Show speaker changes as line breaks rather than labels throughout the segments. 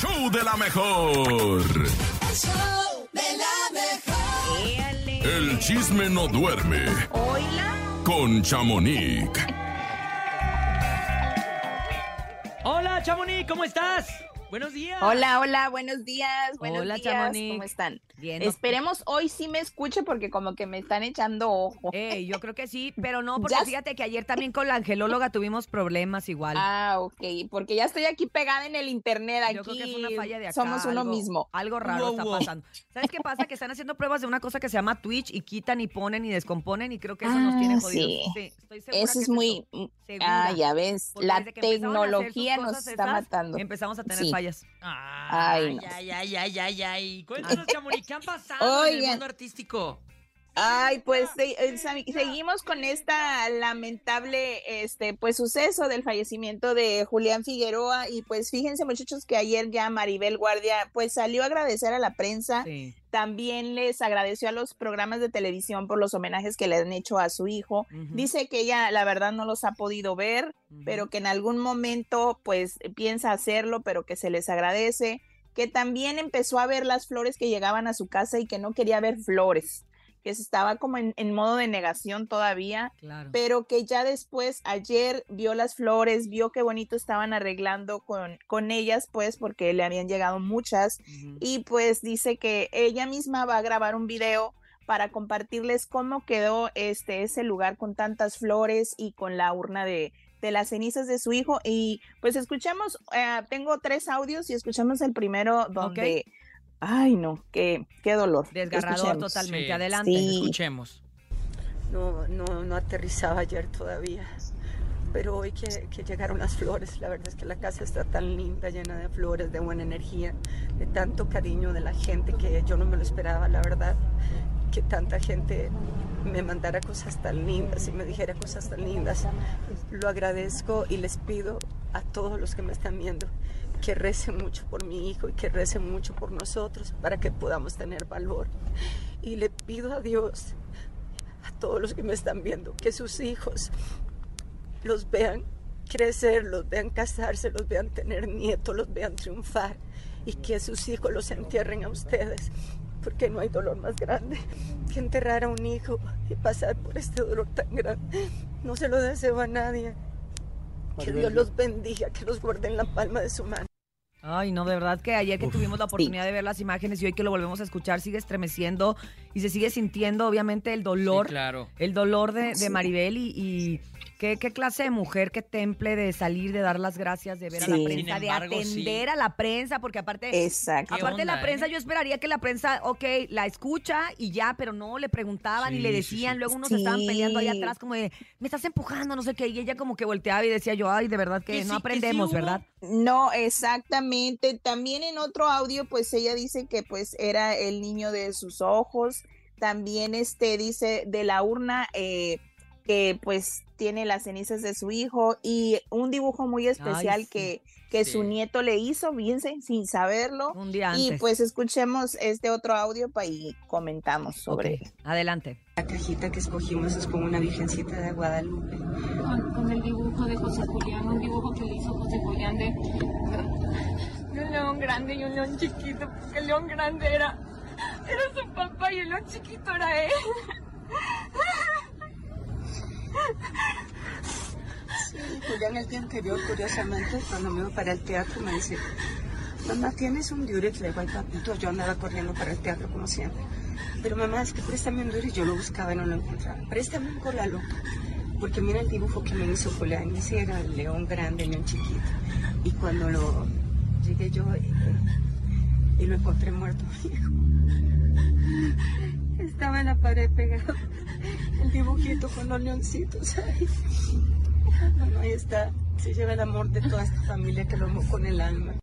show de la mejor.
El show de la mejor.
El chisme no duerme
Oila.
con Chamonix.
Hola, Chamonix, ¿cómo estás? Buenos días.
Hola, hola, buenos días, buenos
Hola,
días,
Chamonix.
¿cómo están?
Bien. ¿no?
Esperemos hoy sí me escuche porque como que me están echando ojo.
Yo creo que sí, pero no, porque
Ya-
fíjate que ayer también con la angelóloga tuvimos problemas igual.
Ah, ok, porque ya estoy aquí pegada en el internet, aquí
Yo creo que fue una falla de acá.
somos uno
algo-
mismo.
Algo raro
Wow,
está
wow.
pasando. ¿Sabes qué pasa? Que están haciendo pruebas de una cosa que se llama Twitch y quitan y ponen y descomponen y creo que eso nos tiene
Ah,
jodidos.
sí.
estoy segura
Eso
que
es muy...
eso.
Ah,
Segura.
ya ves,
Porque
la tecnología nos está
esas,
matando.
Empezamos a tener
Sí.
fallas.
Ay,
Ay, no.
ay, ay, ay, ay, ay. Cuéntanos, Chamonix, ¿qué han pasado en el
Oigan.
mundo artístico?
Ay, pues sa- seguimos con esta lamentable este pues suceso del fallecimiento de Julián Figueroa y pues fíjense muchachos que ayer ya Maribel Guardia pues salió a agradecer a la prensa,
Sí.
también les agradeció a los programas de televisión por los homenajes que le han hecho a su hijo. Dice que ella la verdad no los ha podido ver, pero que en algún momento pues piensa hacerlo, pero que se les agradece, que también empezó a ver las flores que llegaban a su casa y que no quería ver flores, que se estaba como en, en modo de negación todavía,
Claro.
pero que ya después ayer vio las flores, vio qué bonito estaban arreglando con, con ellas, pues porque le habían llegado muchas y pues dice que ella misma va a grabar un video para compartirles cómo quedó este ese lugar con tantas flores y con la urna de, de las cenizas de su hijo y pues escuchamos eh, tengo tres audios y escuchamos el primero donde ay no qué qué dolor
Desgarrador
Escuchemos.
totalmente.
Sí.
Adelante.
Sí.
Escuchemos.
No, no, no aterrizaba ayer todavía. Pero hoy que, que llegaron las flores, la verdad es que la casa está tan linda, llena de flores, de buena energía, de tanto cariño de la gente que yo no me lo esperaba, la verdad. Que tanta gente me mandara cosas tan lindas y me dijera cosas tan lindas. Lo agradezco y les pido a todos los que me están viendo que recen mucho por mi hijo y que recen mucho por nosotros para que podamos tener valor. Y le pido a Dios a todos los que me están viendo, que sus hijos los vean crecer, los vean casarse, los vean tener nietos, los vean triunfar y que sus hijos los entierren a ustedes, porque no hay dolor más grande que enterrar a un hijo y pasar por este dolor tan grande. No se lo deseo a nadie. Que Dios los bendiga, que los guarde en la palma de su mano.
Ay, no, de verdad que ayer que tuvimos la oportunidad de ver las imágenes y hoy que lo volvemos a escuchar, sigue estremeciendo y se sigue sintiendo, obviamente, el dolor,
Sí, claro.
el dolor de, de. Maribel y, y qué, qué clase de mujer, qué temple de salir, de dar las gracias, de ver a la prensa, de atender
sí.
a la prensa, porque aparte...
exacto
¿Qué
Aparte la
onda,
prensa,
eh?
yo esperaría que la prensa, ok, la escucha y ya, pero no le preguntaban y le decían,
sí.
luego unos estaban peleando ahí atrás como de, me estás empujando, no sé qué, y ella como que volteaba y decía yo, ay, de verdad que
Que
no
sí, que sí
aprendemos. ¿verdad?
No, exactamente. También en otro audio, pues ella dice que pues era el niño de sus ojos. También este dice de la urna eh, que pues tiene las cenizas de su hijo y un dibujo muy especial
sí.
que, que
Sí.
su nieto le hizo, bien sin sin saberlo.
Un día
Y
antes.
pues escuchemos este otro audio pa- y comentamos sobre
Ok, adelante.
La cajita que escogimos es con una virgencita de Guadalupe.
con, con el dibujo de José Julián, un dibujo que le hizo José Julián de, de un león grande y un león chiquito, porque el león grande era, era su papá y el león chiquito era él.
Julián el día anterior, curiosamente, cuando me iba para el teatro, me dice, mamá, ¿tienes un Durex? Le digo, ay, papito, yo andaba corriendo para el teatro como siempre. Pero mamá, es que préstame un Durex, yo lo buscaba y no lo encontraba. Préstame un cola loca. Porque mira el dibujo que me hizo Julián, ese era el león grande, el león chiquito. Y cuando lo llegué yo eh, y lo encontré muerto, hijo. Estaba en la pared pegado el dibujito con los leoncitos ahí. Bueno, ahí está. Se lleva el amor de toda esta familia que lo amó con el alma.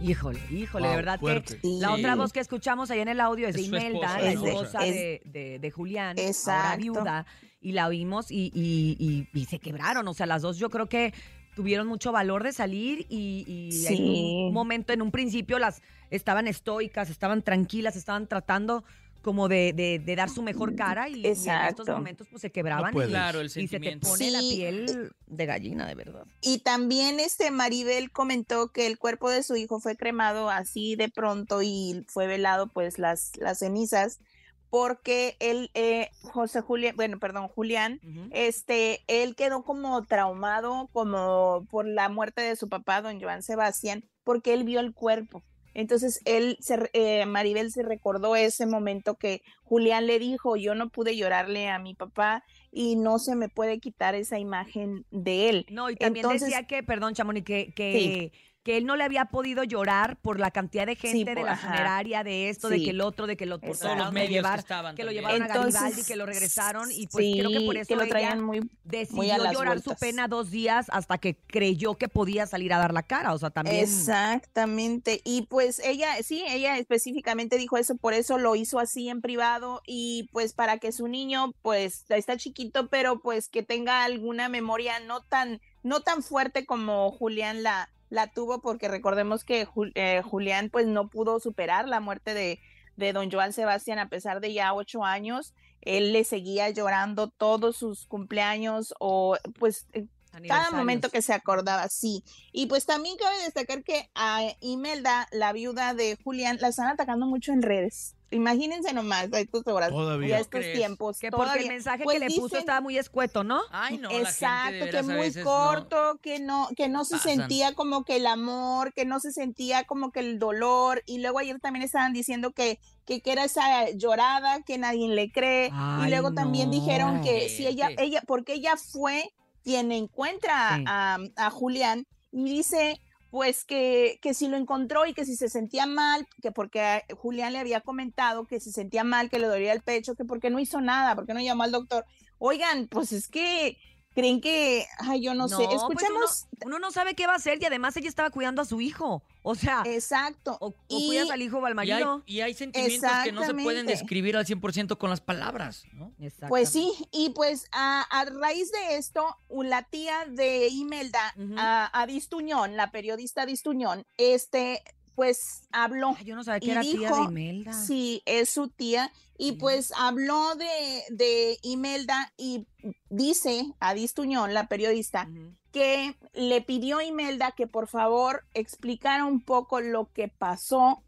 Híjole, híjole, de verdad
fuerte.
que la
Sí.
otra voz que escuchamos ahí en el audio es de
Es
Imelda,
esposa,
la esposa
es-
de, de- de Julián, ahora viuda, y la oímos y, y- y- y se quebraron. O sea, las dos yo creo que tuvieron mucho valor de salir y, y en un momento, en un principio, las estaban estoicas, estaban tranquilas, estaban tratando como de, de- de dar su mejor cara y, y en estos momentos pues se quebraban
puede.
y,
Claro, el
y se te pone la
Sí.
piel de gallina, de verdad.
Y también este Maribel comentó que el cuerpo de su hijo fue cremado así de pronto y fue velado pues las, las cenizas porque él, eh, José Julián, bueno, perdón, Julián,
Ujú.
este, él quedó como traumado como por la muerte de su papá, don Joan Sebastián, porque él vio el cuerpo. Entonces él, se, eh, Maribel se recordó ese momento que Julián le dijo, yo no pude llorarle a mi papá y no se me puede quitar esa imagen de él.
No, y también
Entonces-
decía que, perdón, Chamonix, que, que, que él no le había podido llorar por la cantidad de gente de la
ajá.
funeraria, de esto, de que el otro, de que lo
Por todos los medios
llevar,
que estaban.
que lo llevaron a
Entonces,
Garibaldi, que lo regresaron y pues creo que por eso
lo
ella
traían muy
decidió
las
llorar su pena dos días hasta que creyó que podía salir a dar la cara, o sea, también...
Exactamente. Y pues ella, sí, ella específicamente dijo eso, por eso lo hizo así en privado y pues para que su niño pues está chiquito, pero pues que tenga alguna memoria no tan, no tan fuerte como Julián la, la tuvo, porque recordemos que eh, Julián pues no pudo superar la muerte de, de don Joan Sebastián a pesar de ya ocho años. Él le seguía llorando todos sus cumpleaños o pues cada momento que se acordaba, sí. Y pues también cabe destacar que a Imelda, la viuda de Julián, la están atacando mucho en redes. Imagínense nomás a estas horas
Todavía.
y a
¿No
estos
crees?
tiempos.
Que porque el mensaje
Pues
que le puso
dicen-
estaba muy escueto, ¿no?
Ay, no, la gente de
Exacto, que muy
veces no-
corto, que no, que no se
pasan.
sentía como que el amor, que no se sentía como que el dolor. Y luego ayer también estaban diciendo que, que, que era esa llorada, que nadie le cree.
Ay,
y luego también dijeron que
no.
si ella, ella, porque ella fue quien encuentra
Sí.
a, a Julián y dice pues que, que si lo encontró y que si se sentía mal, que porque Julián le había comentado que se sentía mal, que le dolía el pecho, que porque no hizo nada, porque no llamó al doctor. Oigan, pues es que creen que, ay, yo no, sé,
pues
escuchemos,
uno, uno no sabe qué va a hacer y además ella estaba cuidando a su hijo. O sea,
exacto.
o, o
y-
cuidas al hijo o al
Y hay,
marido.
y hay sentimientos que no se pueden describir al 100% con las palabras, ¿no?
Pues sí, y pues a, a raíz de esto, la tía de Imelda,
Ujú.
a, a Distuñón, la periodista Distuñón, este, pues habló.
Ay, yo no sabía que era tía de
dijo-
Imelda.
Sí, es su tía. Y pues habló de, de Imelda y dice a Distuñón, la periodista, que le pidió a Imelda que por favor explicara un poco lo que pasó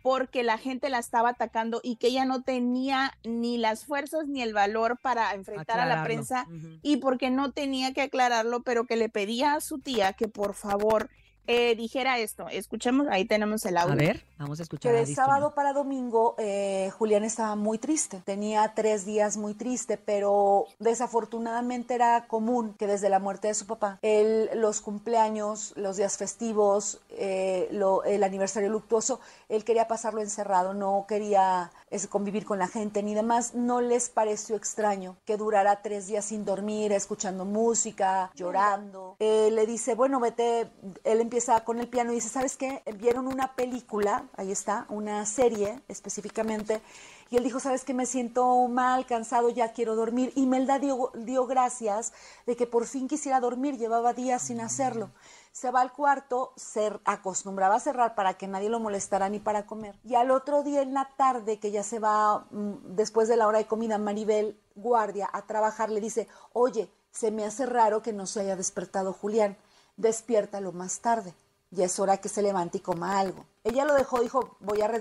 porque la gente la estaba atacando y que ella no tenía ni las fuerzas ni el valor para enfrentar a la prensa y porque no tenía que aclararlo, pero que le pedía a su tía que por favor eh, dijera esto. Escuchemos, ahí tenemos el audio.
A ver, vamos a escuchar.
de sábado para domingo eh, Julián estaba muy triste. Tenía tres días muy triste, pero desafortunadamente era común que desde la muerte de su papá, él, los cumpleaños, los días festivos, eh, lo- el aniversario luctuoso, él quería pasarlo encerrado, no quería es, convivir con la gente ni demás. No les pareció extraño que durara tres días sin dormir, escuchando música, llorando. Eh, le dice, bueno, vete, él empieza con el piano y dice, ¿sabes qué? Vieron una película, ahí está, una serie específicamente, y él dijo, ¿sabes qué? Me siento mal, cansado, ya quiero dormir. Y Melda dio, dio gracias de que por fin quisiera dormir, llevaba días sin hacerlo. Se va al cuarto, se acostumbraba a cerrar para que nadie lo molestara ni para comer. Y al otro día en la tarde, que ya se va mm, después de la hora de comida, Maribel, guardia, a trabajar, le dice, oye, se me hace raro que no se haya despertado Julián, despiértalo más tarde. Ya es hora que se levante y coma algo. Ella lo dejó, dijo, voy a,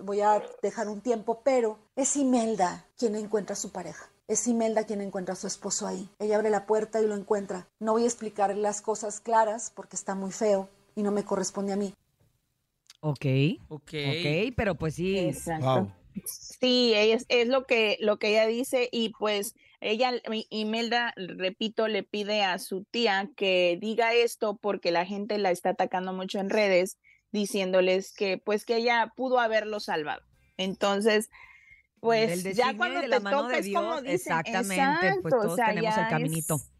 voy a dejar un tiempo, pero es Imelda quien encuentra a su pareja. Es Imelda quien encuentra a su esposo ahí. Ella abre la puerta y lo encuentra. No voy a explicar las cosas claras porque está muy feo y no me corresponde a mí.
Ok,
Ok.
ok, pero pues sí.
Exacto.
Wow.
Sí, ella es, es lo que lo que ella dice y pues ella Imelda, repito, le pide a su tía que diga esto porque la gente la está atacando mucho en redes diciéndoles que pues que ella pudo haberlo salvado. Entonces, pues ya cuando te toca es como dicen,
exactamente, pues
o
todos
sea,
tenemos el caminito.
es-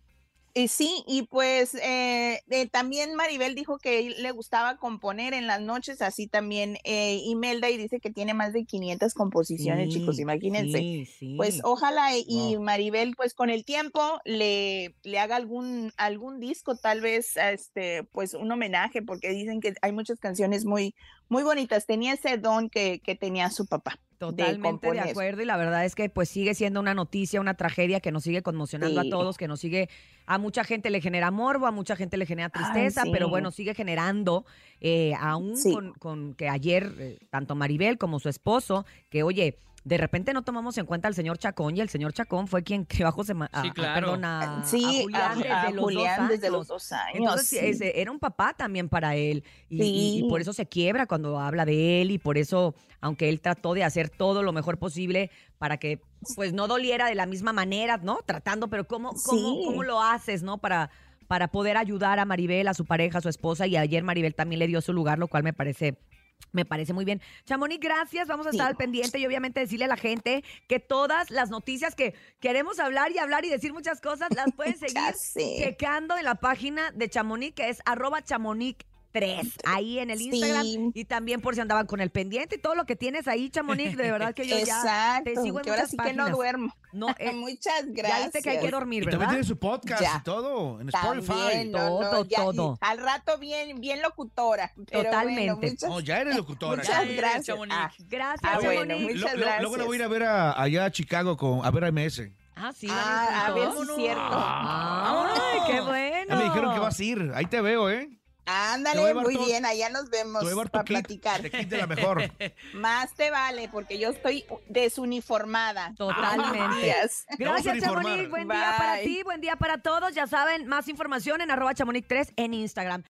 y sí, y pues eh, eh, también Maribel dijo que le gustaba componer en las noches, así también eh, Imelda, y dice que tiene más de 500 composiciones, chicos, imagínense.
sí, sí.
Pues ojalá y- y
Wow.
Maribel, pues con el tiempo le, le haga algún, algún disco, tal vez, este, pues un homenaje, porque dicen que hay muchas canciones muy, muy bonitas. Tenía ese don que, que tenía su papá.
Totalmente de, acuerdo y la verdad es que pues sigue siendo una noticia, una tragedia que nos sigue conmocionando
Sí.
a todos, que nos sigue, a mucha gente le genera morbo, a mucha gente le genera
Ay,
tristeza, pero bueno, sigue generando, eh, aún
Sí.
con, con que ayer eh, tanto Maribel como su esposo, que oye, de repente no tomamos en cuenta al señor Chacón y el señor Chacón fue quien creó a José Ma-
Sí,
a-
claro.
perdón, a,
Sí,
a Julián
a-
desde
a
los
Julián
dos
desde
años.
los dos años.
Entonces,
sí.
ese- era un papá también para él. Y, y- por eso se quiebra cuando habla de él. Y por eso, aunque él trató de hacer todo lo mejor posible para que pues no doliera de la misma manera, ¿no? Tratando, pero ¿cómo, cómo,
Sí.
cómo lo haces, ¿no? Para, para poder ayudar a Maribel, a su pareja, a su esposa. Y ayer Maribel también le dio su lugar, lo cual me parece me parece muy bien. Chamonix, gracias. Vamos a estar
Sí.
al pendiente y obviamente decirle a la gente que todas las noticias que queremos hablar y hablar y decir muchas cosas las pueden seguir checando en la página de Chamonix, que es arroba chamonix 3, ahí en el
Sí.
Instagram. Y también por si andaban con el pendiente y todo lo que tienes ahí, Chamonix, de verdad que yo ya
Exacto.
te sigo en
que ahora sí que no
páginas.
duermo.
No, eh,
Muchas
ya
gracias.
viste que hay que dormir,
Y también
¿verdad?
tiene su podcast
Ya.
y todo en Spotify.
También, no, no,
Todo,
ya-
todo.
Al rato bien, bien locutora. pero
Totalmente.
bueno, muchas,
No, ya eres locutora.
muchas
eres,
gracias.
Chamonix.
Ah,
Gracias,
Ah, bueno,
Chamonix.
muy-
Lo-
Muchas
lo- luego la
gracias.
voy a ir a ver a- allá a Chicago con, a ver a MS.
Ah, sí,
ah, a ver si es cierto.
Ay, qué bueno.
Ya me dijeron que vas a ir. Ahí te veo, ¿eh? Te
Ándale, muy
todo-
bien, allá nos vemos
Te
para platicar.
kit de la mejor.
Más te vale, porque yo estoy desuniformada.
Totalmente.
Gracias.
Te
Chamonix. Buen día para ti, buen día para todos. Ya saben, más información en arroba chamonix 3 en Instagram.